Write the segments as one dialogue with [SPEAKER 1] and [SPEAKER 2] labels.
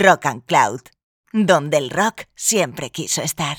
[SPEAKER 1] Rock and Cloud, donde el rock siempre quiso estar.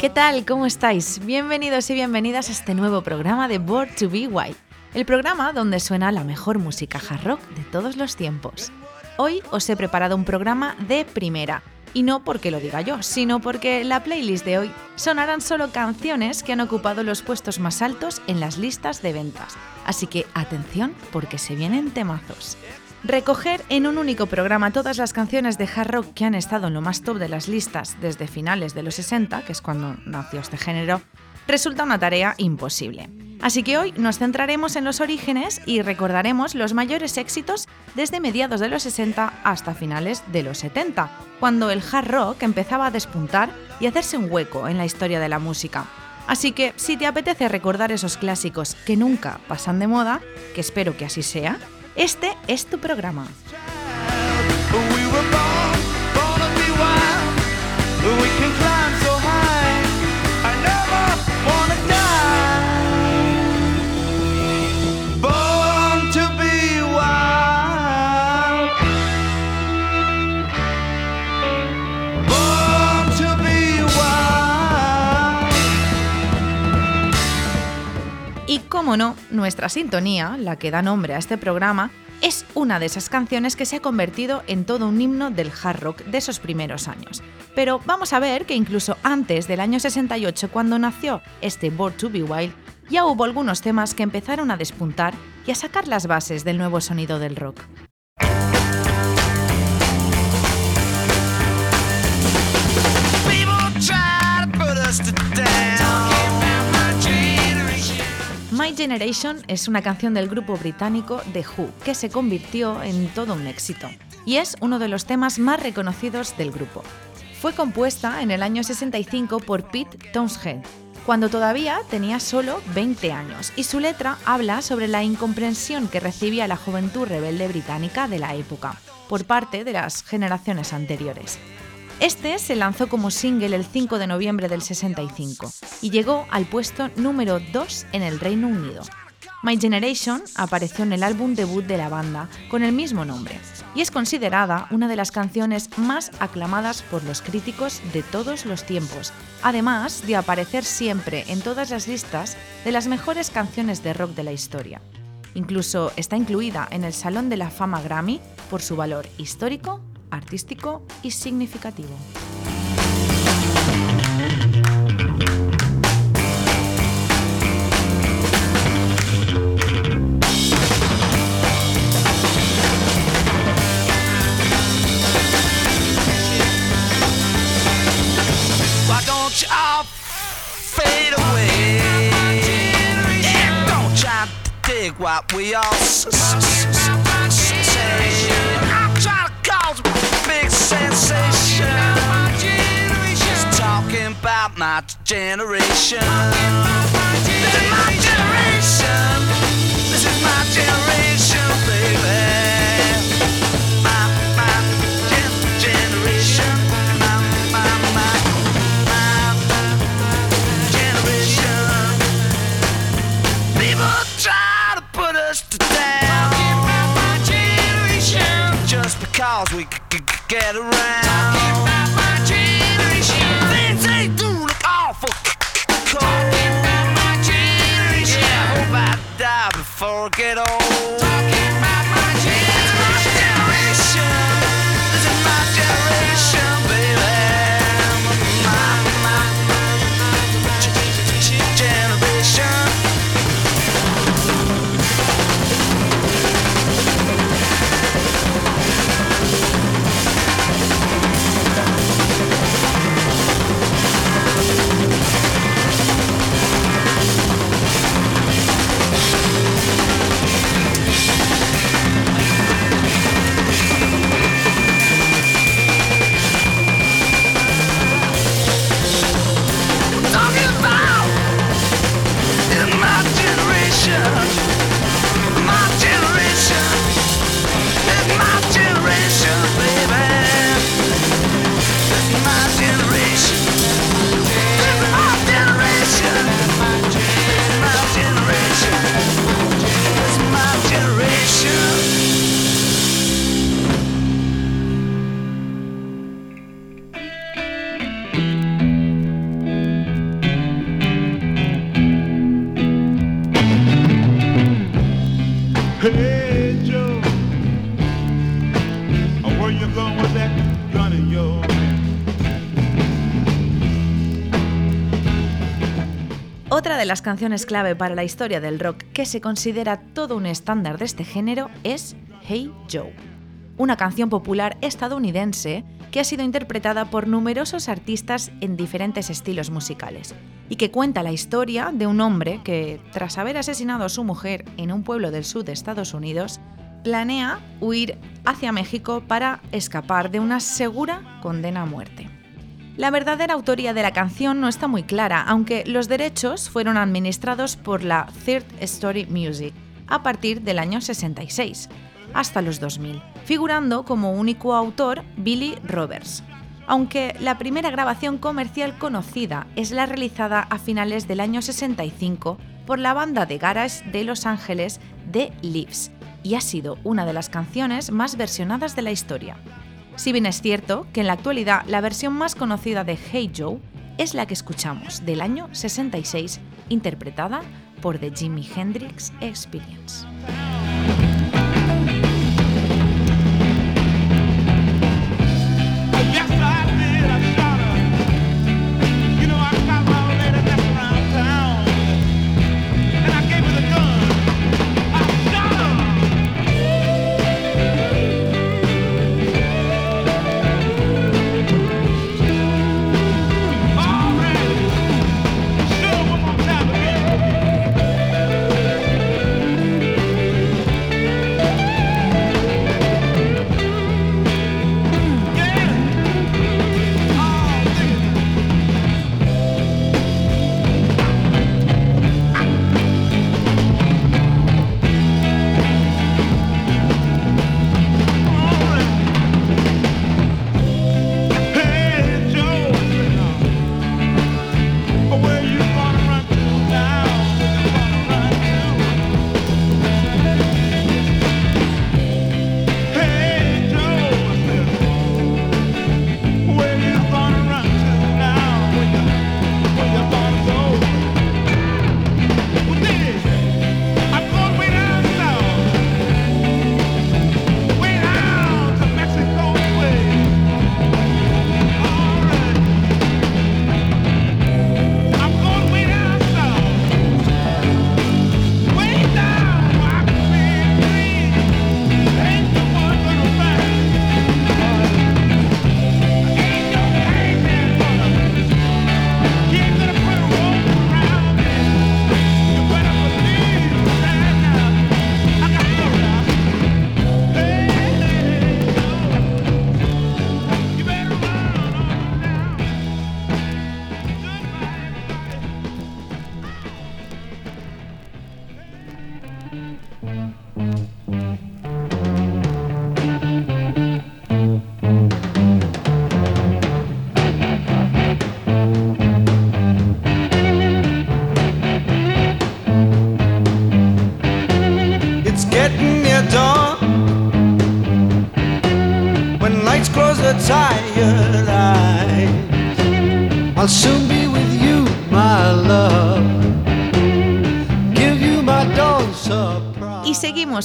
[SPEAKER 2] ¿Qué tal? ¿Cómo estáis? Bienvenidos y bienvenidas a este nuevo programa de Board to Be White, el programa donde suena la mejor música hard rock de todos los tiempos. Hoy os he preparado un programa de primera, y no porque lo diga yo, sino porque la playlist de hoy sonarán solo canciones que han ocupado los puestos más altos en las listas de ventas. Así que atención porque se vienen temazos. Recoger en un único programa todas las canciones de hard rock que han estado en lo más top de las listas desde finales de los 60, que es cuando nació este género, resulta una tarea imposible. Así que hoy nos centraremos en los orígenes y recordaremos los mayores éxitos desde mediados de los 60 hasta finales de los 70, cuando el hard rock empezaba a despuntar y hacerse un hueco en la historia de la música. Así que si te apetece recordar esos clásicos que nunca pasan de moda, que espero que así sea, este es tu programa. Cómo no, nuestra sintonía, la que da nombre a este programa, es una de esas canciones que se ha convertido en todo un himno del hard rock de esos primeros años. Pero vamos a ver que incluso antes del año 68, cuando nació este Born to Be Wild, ya hubo algunos temas que empezaron a despuntar y a sacar las bases del nuevo sonido del rock. My Generation es una canción del grupo británico The Who que se convirtió en todo un éxito y es uno de los temas más reconocidos del grupo. Fue compuesta en el año 65 por Pete Townshend, cuando todavía tenía solo 20 años, y su letra habla sobre la incomprensión que recibía la juventud rebelde británica de la época por parte de las generaciones anteriores. Este se lanzó como single el 5 de noviembre del 65 y llegó al puesto número 2 en el Reino Unido. My Generation apareció en el álbum debut de la banda con el mismo nombre y es considerada una de las canciones más aclamadas por los críticos de todos los tiempos, además de aparecer siempre en todas las listas de las mejores canciones de rock de la historia. Incluso está incluida en el Salón de la Fama Grammy por su valor histórico artístico y significativo. My generation. This is my generation. This is my generation, baby. My, my generation. My, my, my, my generation. People try to put us down. Just because we get around. Las canciones clave para la historia del rock que se considera todo un estándar de este género es Hey Joe, una canción popular estadounidense que ha sido interpretada por numerosos artistas en diferentes estilos musicales y que cuenta la historia de un hombre que, tras haber asesinado a su mujer en un pueblo del sur de Estados Unidos, planea huir hacia México para escapar de una segura condena a muerte. La verdadera autoría de la canción no está muy clara, aunque los derechos fueron administrados por la Third Story Music a partir del año 66 hasta los 2000, figurando como único autor Billy Roberts. Aunque la primera grabación comercial conocida es la realizada a finales del año 65 por la banda de garage de Los Ángeles The Leaves, y ha sido una de las canciones más versionadas de la historia. Si bien es cierto que en la actualidad la versión más conocida de Hey Joe es la que escuchamos del año 66, interpretada por The Jimi Hendrix Experience.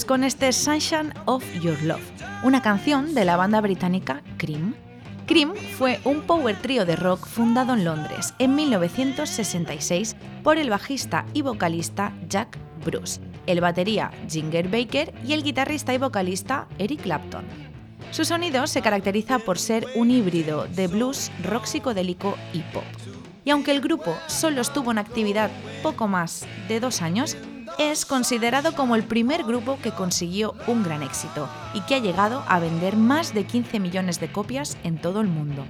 [SPEAKER 2] Con este Sunshine of Your Love, una canción de la banda británica Cream. Cream fue un power trio de rock fundado en Londres en 1966 por el bajista y vocalista Jack Bruce, el batería Ginger Baker y el guitarrista y vocalista Eric Clapton. Su sonido se caracteriza por ser un híbrido de blues, rock psicodélico y pop. Y aunque el grupo solo estuvo en actividad poco más de dos años, es considerado como el primer grupo que consiguió un gran éxito y que ha llegado a vender más de 15 millones de copias en todo el mundo.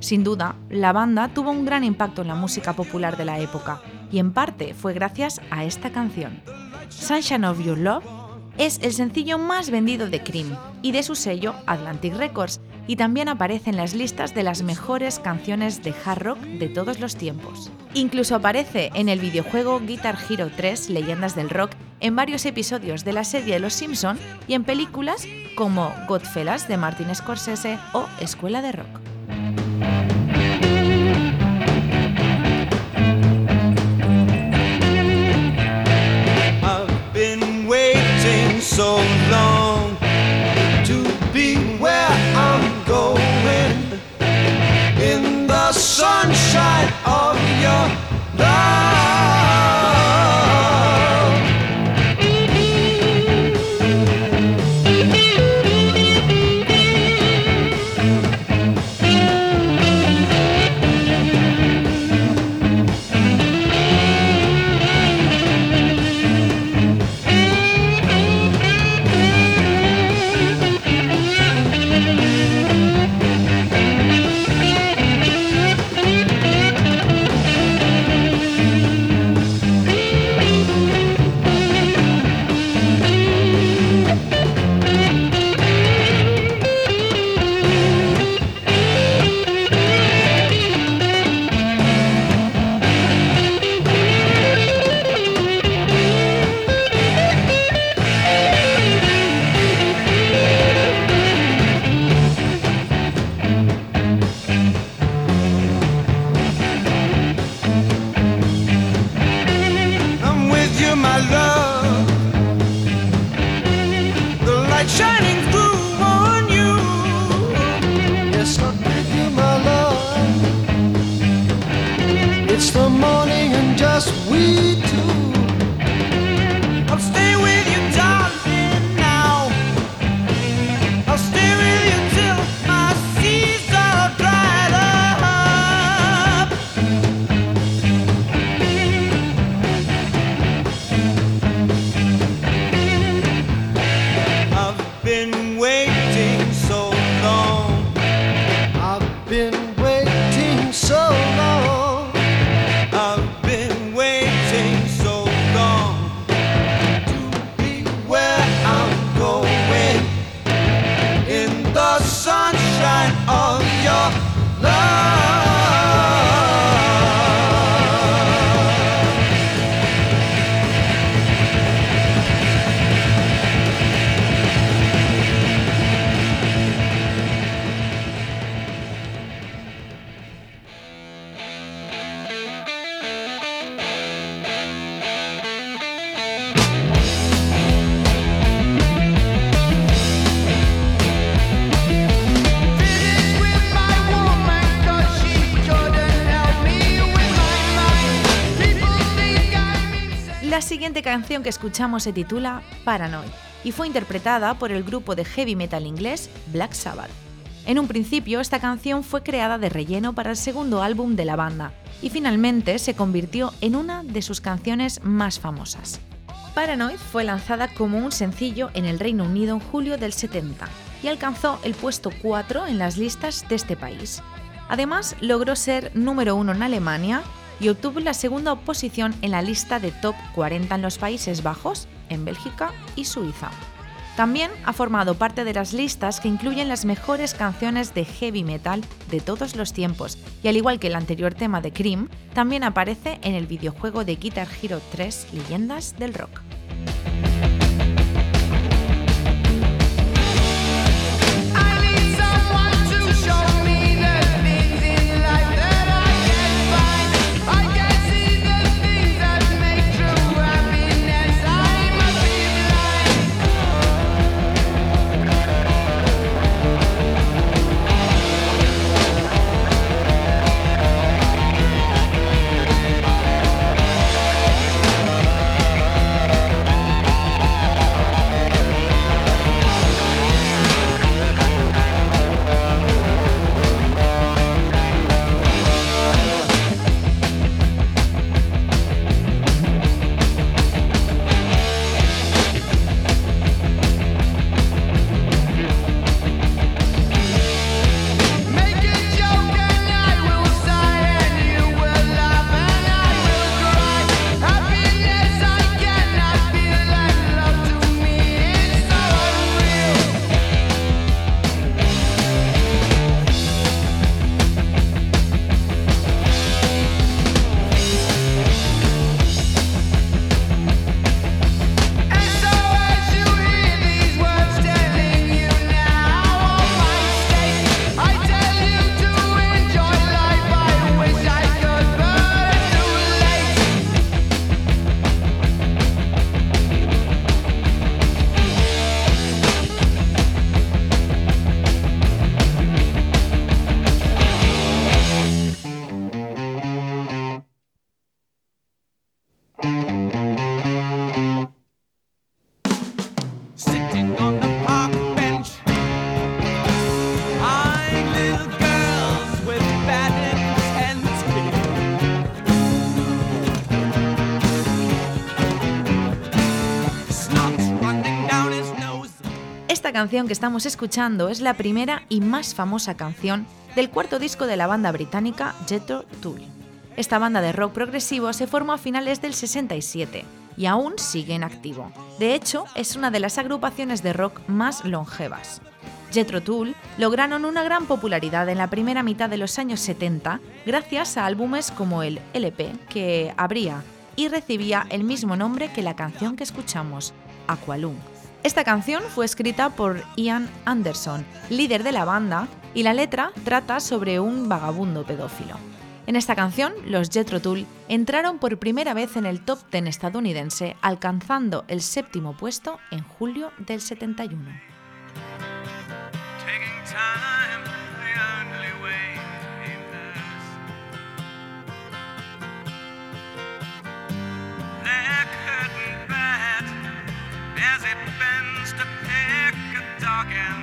[SPEAKER 2] Sin duda, la banda tuvo un gran impacto en la música popular de la época y en parte fue gracias a esta canción. Sunshine of Your Love es el sencillo más vendido de Cream y de su sello Atlantic Records y también aparece en las listas de las mejores canciones de hard rock de todos los tiempos. Incluso aparece en el videojuego Guitar Hero 3 Leyendas del Rock, en varios episodios de la serie Los Simpson y en películas como Godfellas de Martin Scorsese o Escuela de Rock.
[SPEAKER 3] So long
[SPEAKER 2] canción que escuchamos se titula Paranoid y fue interpretada por el grupo de heavy metal inglés Black Sabbath. En un principio, esta canción fue creada de relleno para el segundo álbum de la banda y finalmente se convirtió en una de sus canciones más famosas. Paranoid fue lanzada como un sencillo en el Reino Unido en julio del 70 y alcanzó el puesto 4 en las listas de este país. Además, logró ser número 1 en Alemania y obtuvo la segunda posición en la lista de top 40 en los Países Bajos, en Bélgica y Suiza. También ha formado parte de las listas que incluyen las mejores canciones de heavy metal de todos los tiempos, y al igual que el anterior tema de Cream, también aparece en el videojuego de Guitar Hero 3 Leyendas del Rock. Canción que estamos escuchando es la primera y más famosa canción del cuarto disco de la banda británica Jethro Tull. Esta banda de rock progresivo se formó a finales del 67 y aún sigue en activo. De hecho, es una de las agrupaciones de rock más longevas. Jethro Tull lograron una gran popularidad en la primera mitad de los años 70 gracias a álbumes como el LP, que abría y recibía el mismo nombre que la canción que escuchamos, Aqualung. Esta canción fue escrita por Ian Anderson, líder de la banda, y la letra trata sobre un vagabundo pedófilo. En esta canción, los Jethro Tull entraron por primera vez en el top 10 estadounidense, alcanzando el séptimo puesto en julio del 71.
[SPEAKER 4] talking.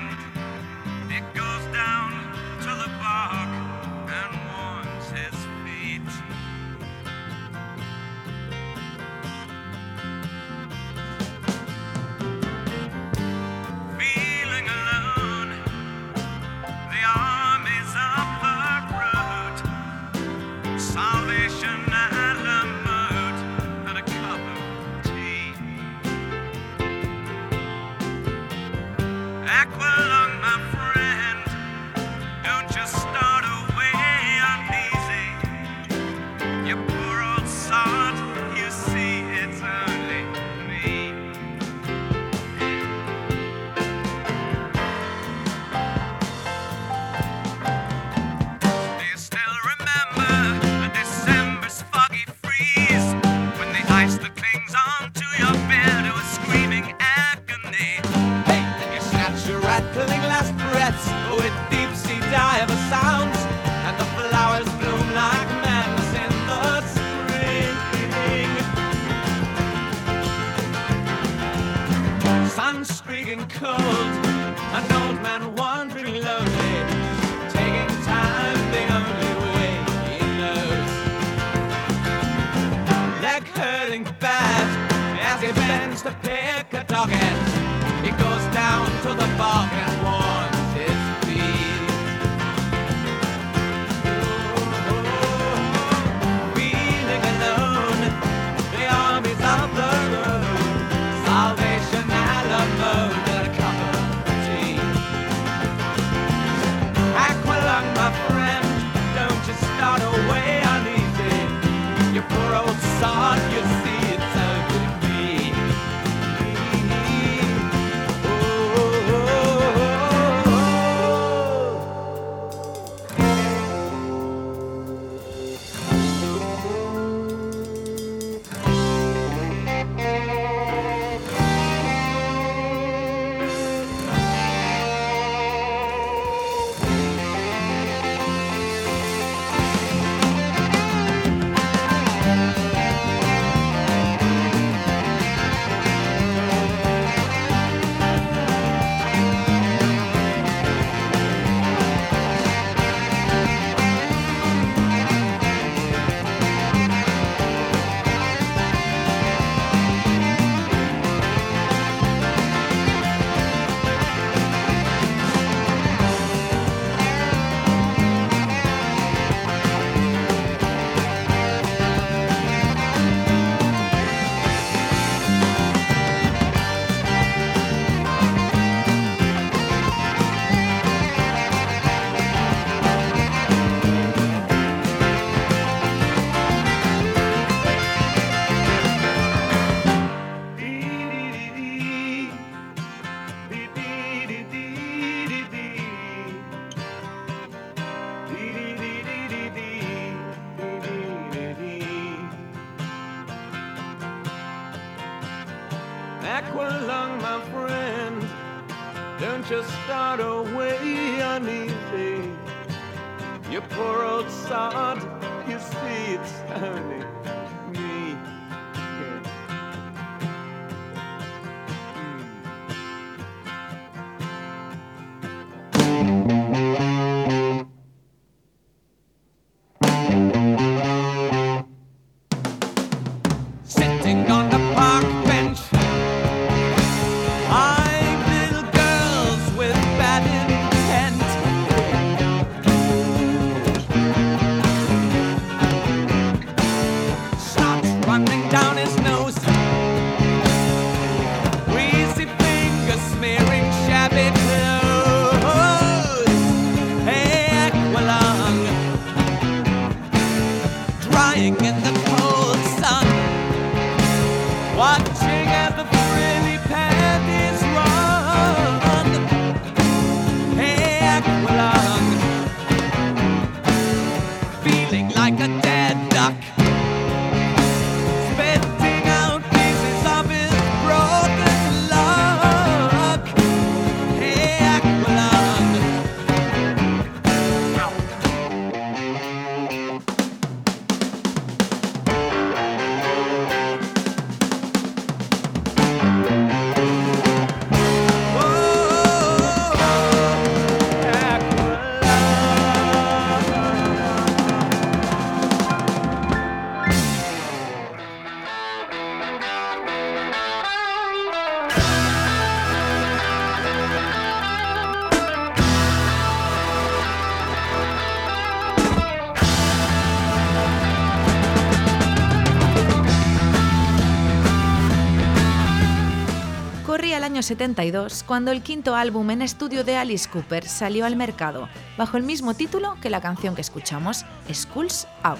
[SPEAKER 4] 1972 cuando el quinto álbum en estudio de Alice Cooper salió al mercado, bajo el mismo título que la canción que escuchamos, Schools Out.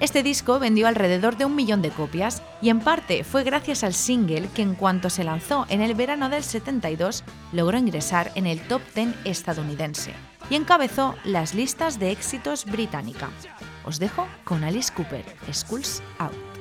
[SPEAKER 4] Este disco vendió alrededor de un millón de copias y en parte fue gracias al single que en cuanto se lanzó en el verano del 72 logró ingresar en el top 10 estadounidense y encabezó las listas de éxitos británica. Os dejo con Alice Cooper, Schools Out.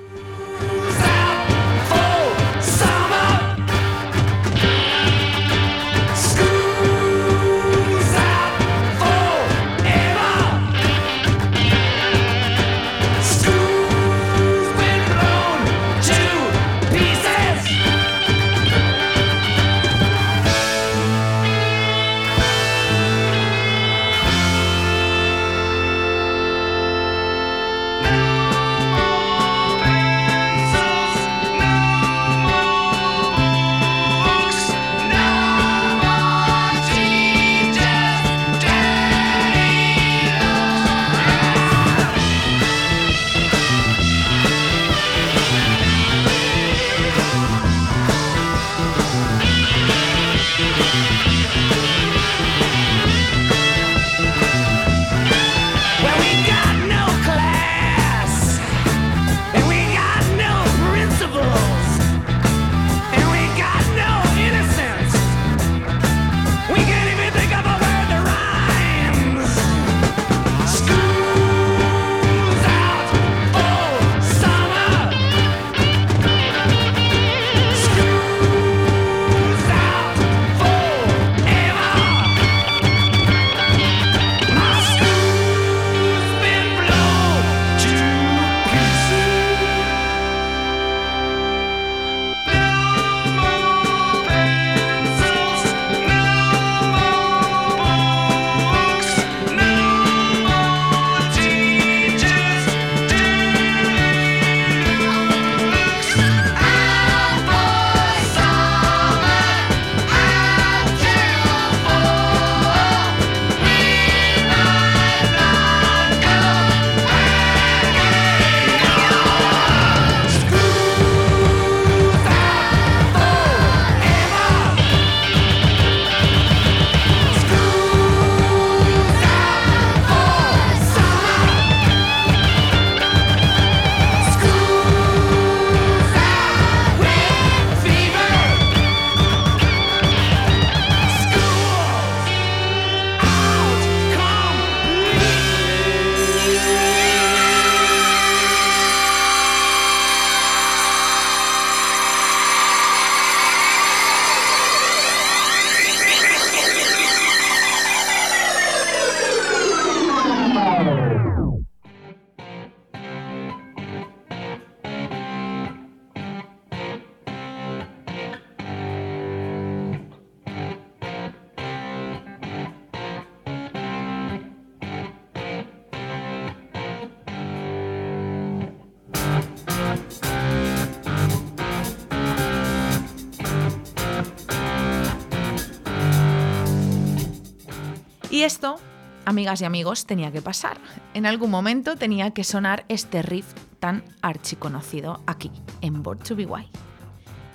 [SPEAKER 2] Y esto, amigas y amigos, tenía que pasar. En algún momento tenía que sonar este riff tan archiconocido aquí, en Born to Be Wild.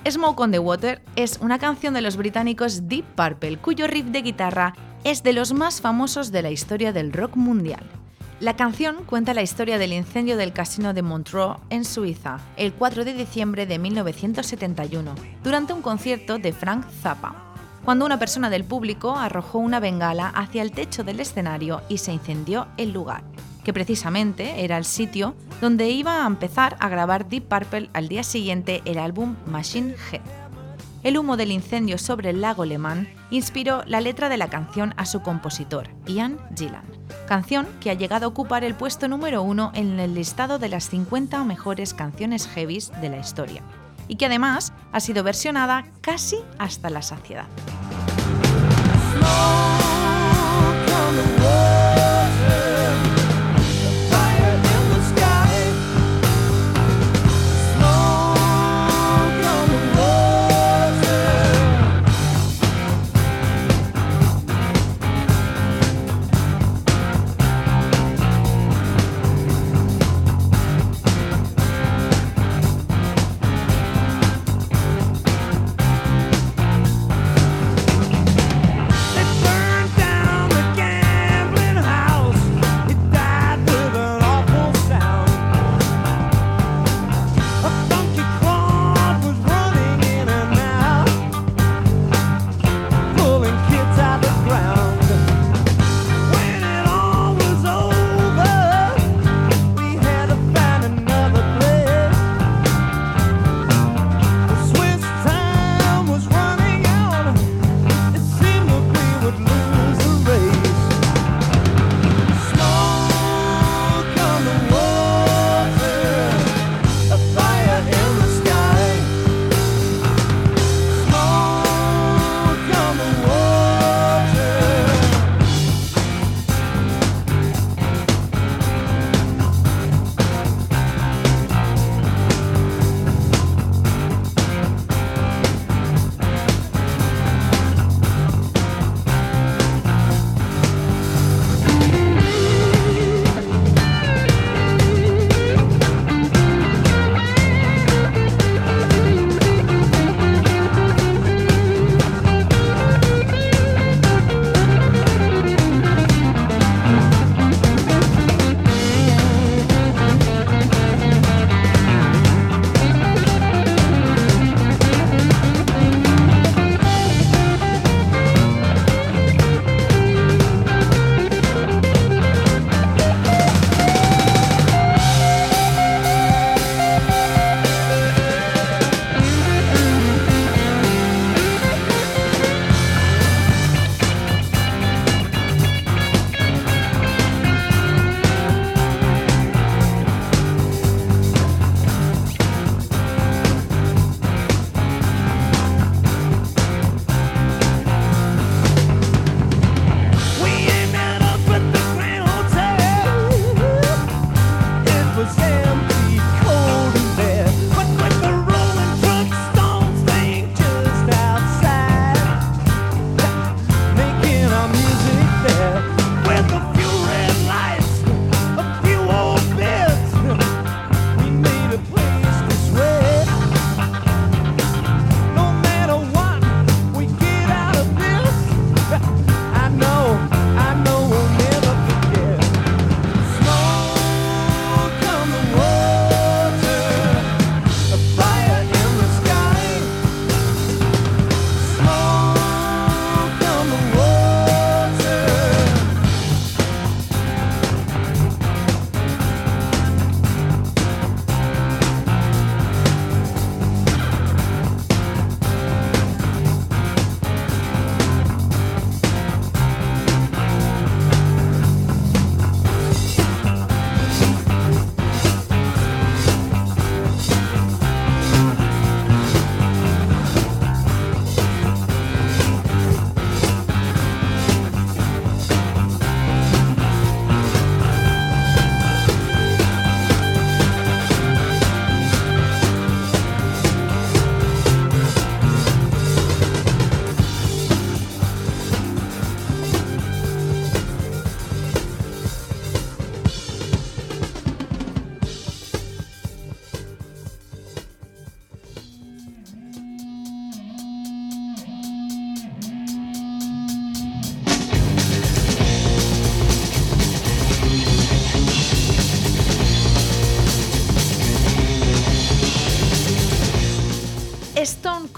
[SPEAKER 2] Smoke on the Water es una canción de los británicos Deep Purple, cuyo riff de guitarra es de los más famosos de la historia del rock mundial. La canción cuenta la historia del incendio del casino de Montreux en Suiza, el 4 de diciembre de 1971, durante un concierto de Frank Zappa, cuando una persona del público arrojó una bengala hacia el techo del escenario y se incendió el lugar, que precisamente era el sitio donde iba a empezar a grabar Deep Purple al día siguiente el álbum Machine Head. El humo del incendio sobre el lago Le Mans inspiró la letra de la canción a su compositor, Ian Gillan, canción que ha llegado a ocupar el puesto número uno en el listado de las 50 mejores canciones heavies de la historia, y que además ha sido versionada casi hasta la saciedad.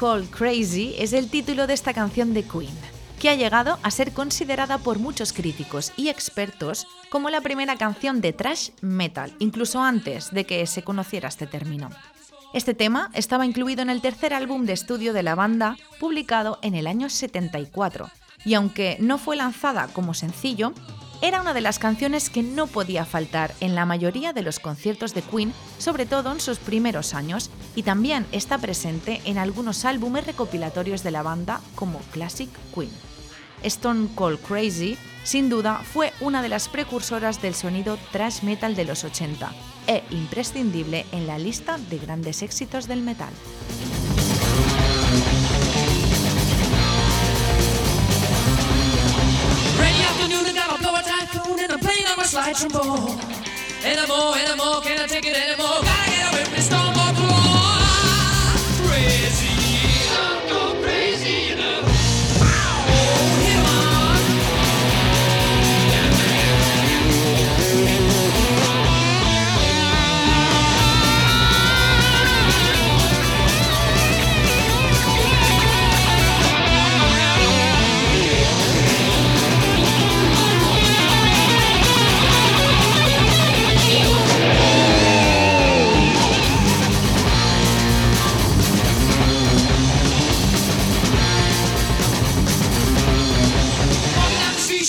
[SPEAKER 2] Cold Crazy es el título de esta canción de Queen, que ha llegado a ser considerada por muchos críticos y expertos como la primera canción de thrash metal, incluso antes de que se conociera este término. Este tema estaba incluido en el tercer álbum de estudio de la banda, publicado en el año 74, y aunque no fue lanzada como sencillo, era una de las canciones que no podía faltar en la mayoría de los conciertos de Queen, sobre todo en sus primeros años, y también está presente en algunos álbumes recopilatorios de la banda como Classic Queen. Stone Cold Crazy, sin duda, fue una de las precursoras del sonido thrash metal de los 80 e imprescindible en la lista de grandes éxitos del metal. Slide trombone. Anymore, anymore, can I take it anymore? Gotta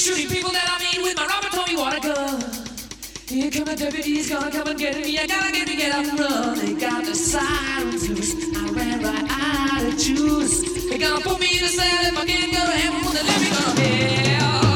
[SPEAKER 2] deputy's gonna WD he's gonna come and get me. I gotta get me, get up and run. They got the sirens loose. I ran right out of juice. They gonna put me in a cell if I can't go to heaven. When they let me go to hell.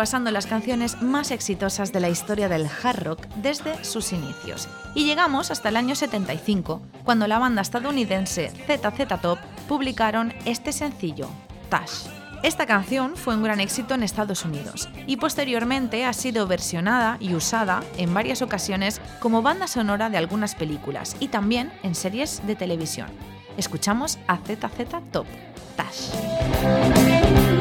[SPEAKER 2] Repasando las canciones más exitosas de la historia del hard rock desde sus inicios. Y llegamos hasta el año 75, cuando la banda estadounidense ZZ Top publicaron este sencillo, Tash. Esta canción fue un gran éxito en Estados Unidos y posteriormente ha sido versionada y usada en varias ocasiones como banda sonora de algunas películas y también en series de televisión. Escuchamos a ZZ Top, Tash.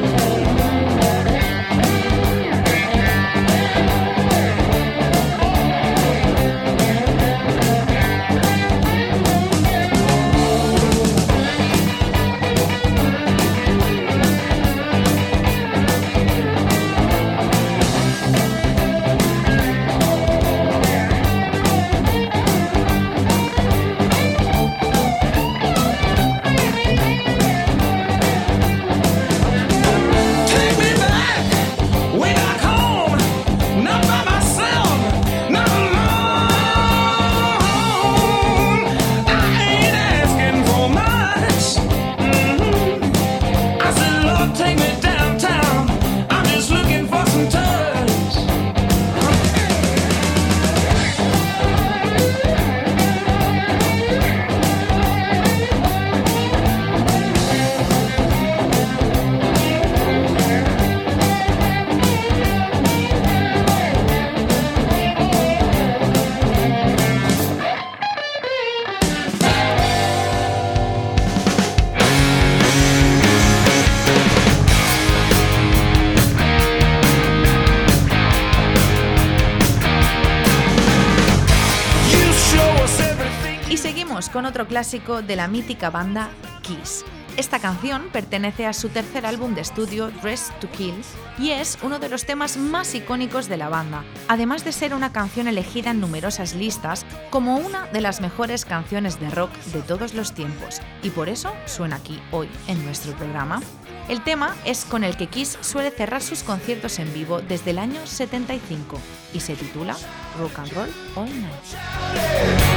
[SPEAKER 5] Con otro clásico de la mítica banda Kiss. Esta canción pertenece a su tercer álbum de estudio, Dress to Kill, y es uno de los temas más icónicos de la banda, además de ser una canción elegida en numerosas listas como una de las mejores canciones de rock de todos los tiempos, y por eso suena aquí hoy en nuestro programa. El tema es con el que Kiss suele cerrar sus conciertos en vivo desde el año 75 y se titula Rock and Roll All Night.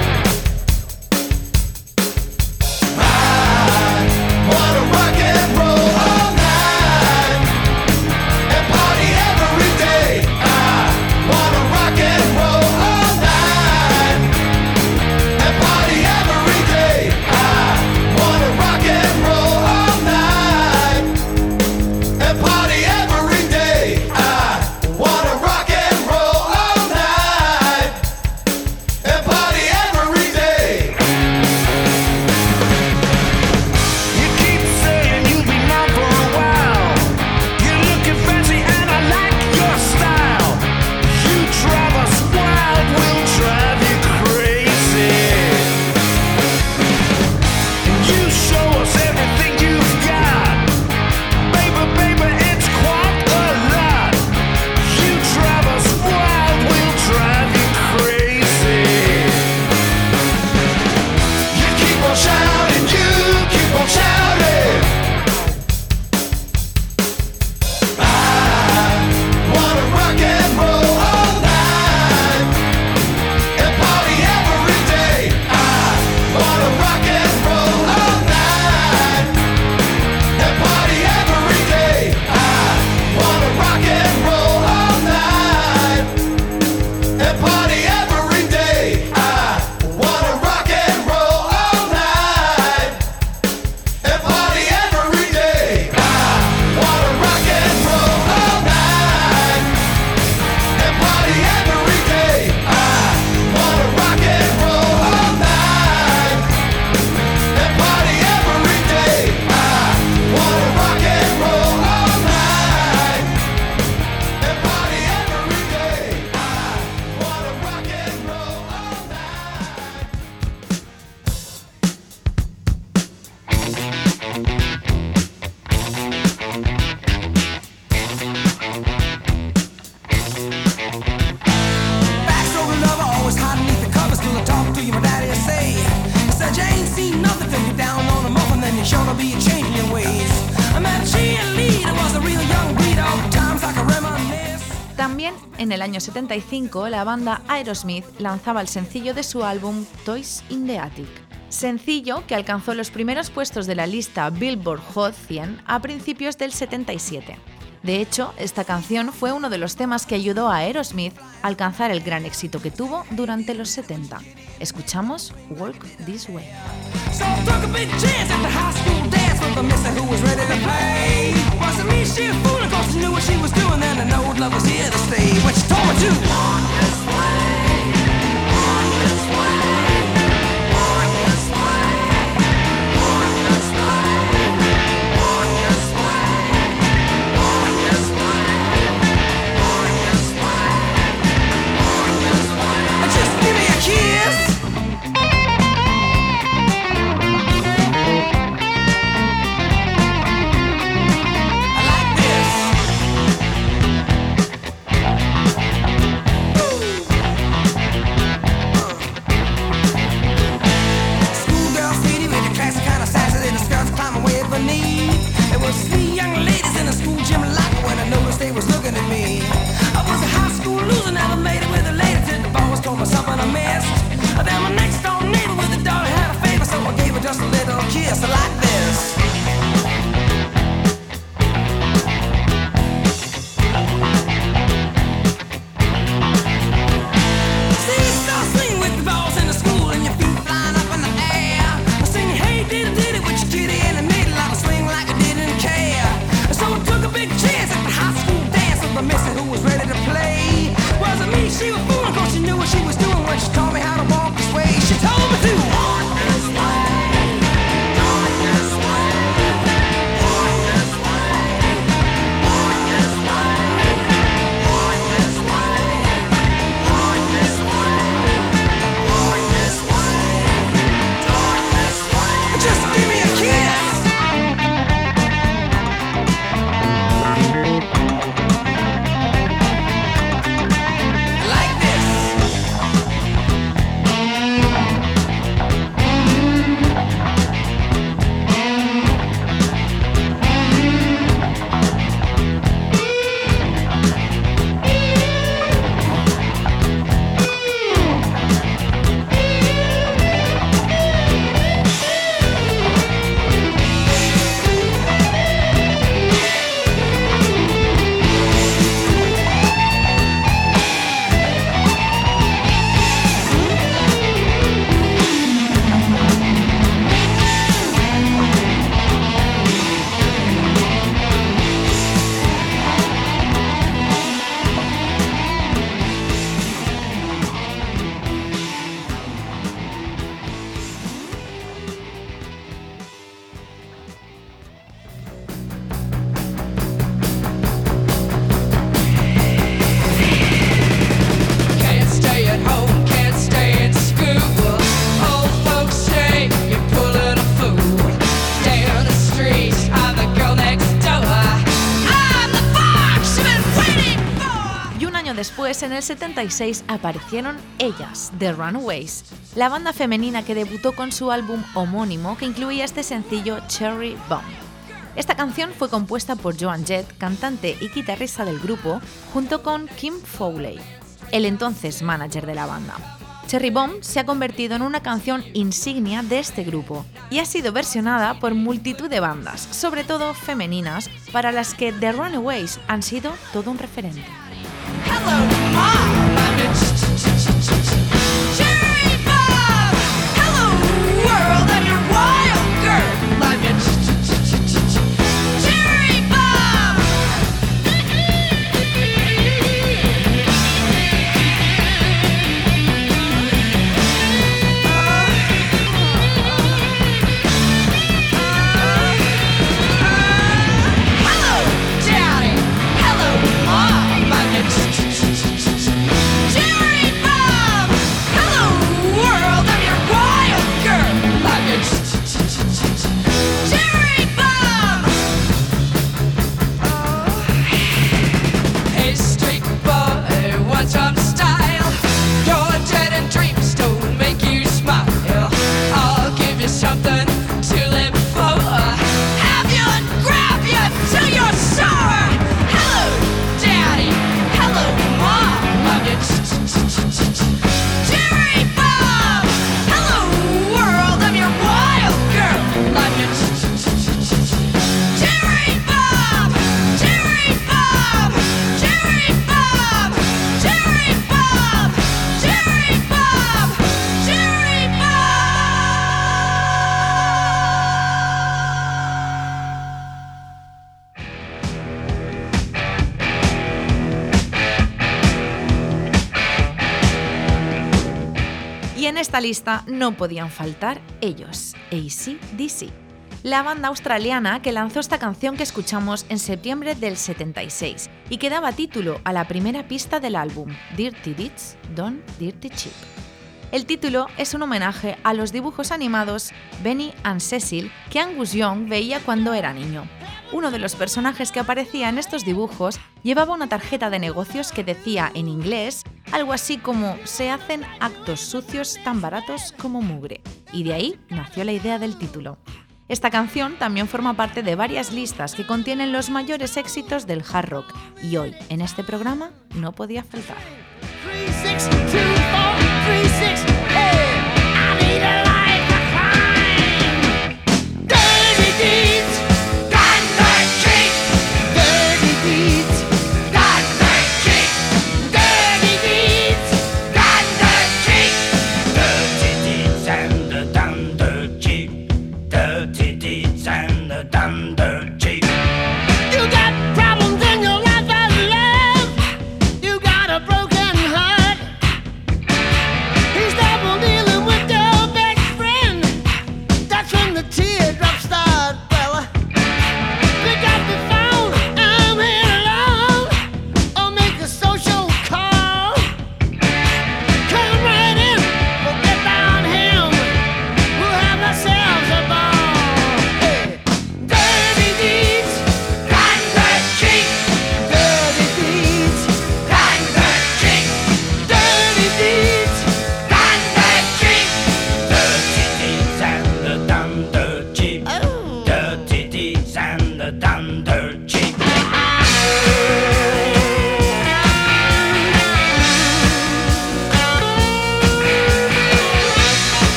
[SPEAKER 5] 75, la banda Aerosmith lanzaba el sencillo de su álbum Toys in the Attic. Sencillo que alcanzó los primeros puestos de la lista Billboard Hot 100 a principios del 77. De hecho, esta canción fue uno de los temas que ayudó a Aerosmith a alcanzar el gran éxito que tuvo durante los 70. Escuchamos Walk This Way.
[SPEAKER 2] So I took
[SPEAKER 4] a big chance at the high school dance with a missy who was ready to play. Wasn't me, she a fool, of course she knew what she was doing, and an old love was here to stay. When she told me to, on this way.
[SPEAKER 2] El 76, aparecieron ellas, The Runaways, la banda femenina que debutó con su álbum homónimo que incluía este sencillo Cherry Bomb. Esta canción fue compuesta por Joan Jett, cantante y guitarrista del grupo, junto con Kim Fowley, el entonces manager de la banda. Cherry Bomb se ha convertido en una canción insignia de este grupo y ha sido versionada por multitud de bandas, sobre todo femeninas, para las que The Runaways han sido todo un referente. apart. Esta lista no podían faltar ellos, ACDC, la banda australiana que lanzó esta canción que escuchamos en septiembre del 76 y que daba título a la primera pista del álbum, Dirty Deeds, Don't Dirty Cheap. El título es un homenaje a los dibujos animados Benny and Cecil que Angus Young veía cuando era niño. Uno de los personajes que aparecía en estos dibujos llevaba una tarjeta de negocios que decía en inglés algo así como se hacen actos sucios tan baratos como mugre, y de ahí nació la idea del título. Esta canción también forma parte de varias listas que contienen los mayores éxitos del hard rock y hoy en este programa no podía faltar.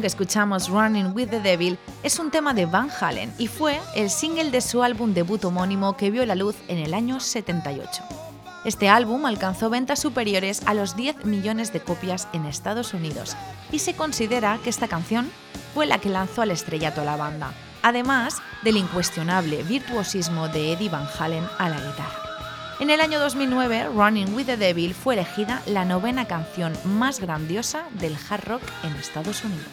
[SPEAKER 2] Que escuchamos, Running with the Devil, es un tema de Van Halen y fue el single de su álbum debut homónimo que vio la luz en el año 78. Este álbum alcanzó ventas superiores a los 10 millones de copias en Estados Unidos y se considera que esta canción fue la que lanzó al estrellato a la banda, además del incuestionable virtuosismo de Eddie Van Halen a la guitarra. En el año 2009, Running with the Devil fue elegida la novena canción más grandiosa del hard rock en Estados Unidos.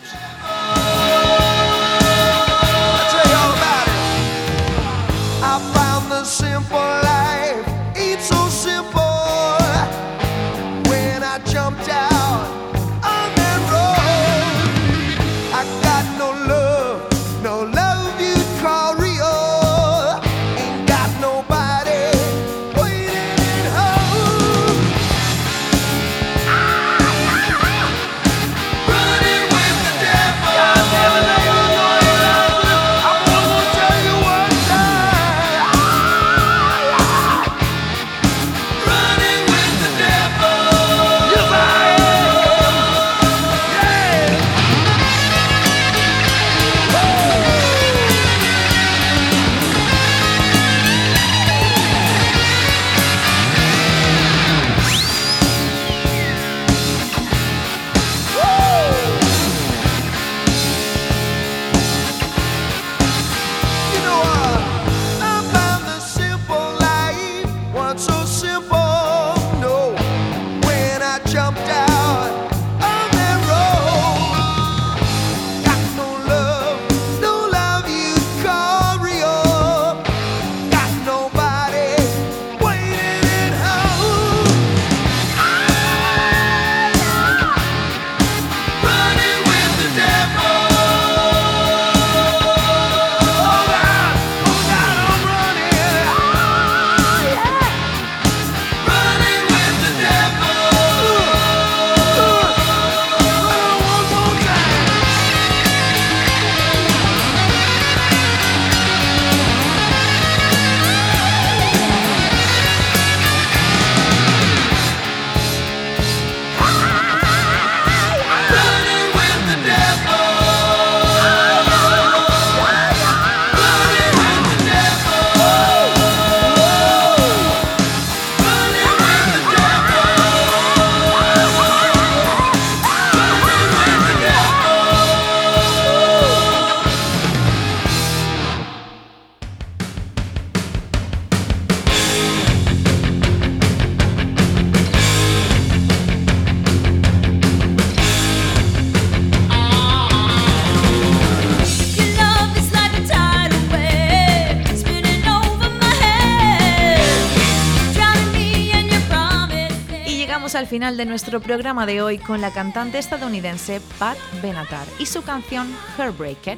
[SPEAKER 2] Al final de nuestro programa de hoy con la cantante estadounidense Pat Benatar y su canción Heartbreaker.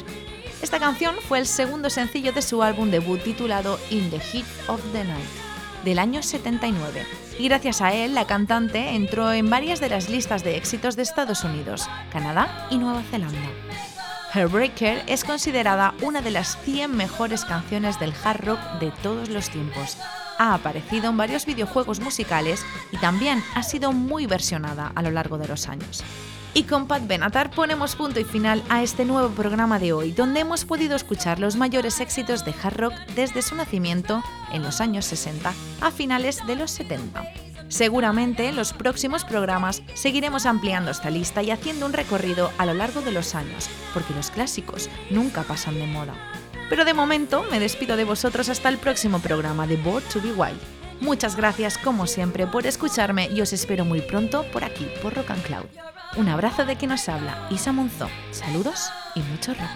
[SPEAKER 2] Esta canción fue el segundo sencillo de su álbum debut titulado In the Heat of the Night, del año 79. Y gracias a él, la cantante entró en varias de las listas de éxitos de Estados Unidos, Canadá y Nueva Zelanda. Heartbreaker es considerada una de las 100 mejores canciones del hard rock de todos los tiempos ha aparecido en varios videojuegos musicales y también ha sido muy versionada a lo largo de los años. Y con Pat Benatar ponemos punto y final a este nuevo programa de hoy, donde hemos podido escuchar los mayores éxitos de hard rock desde su nacimiento en los años 60 a finales de los 70. Seguramente en los próximos programas seguiremos ampliando esta lista y haciendo un recorrido a lo largo de los años, porque los clásicos nunca pasan de moda. Pero de momento me despido de vosotros hasta el próximo programa de Board to Be Wild. Muchas gracias como siempre por escucharme y os espero muy pronto por aquí, por Rock and Cloud. Un abrazo de quien nos habla, Isa Monzón. Saludos y mucho rock.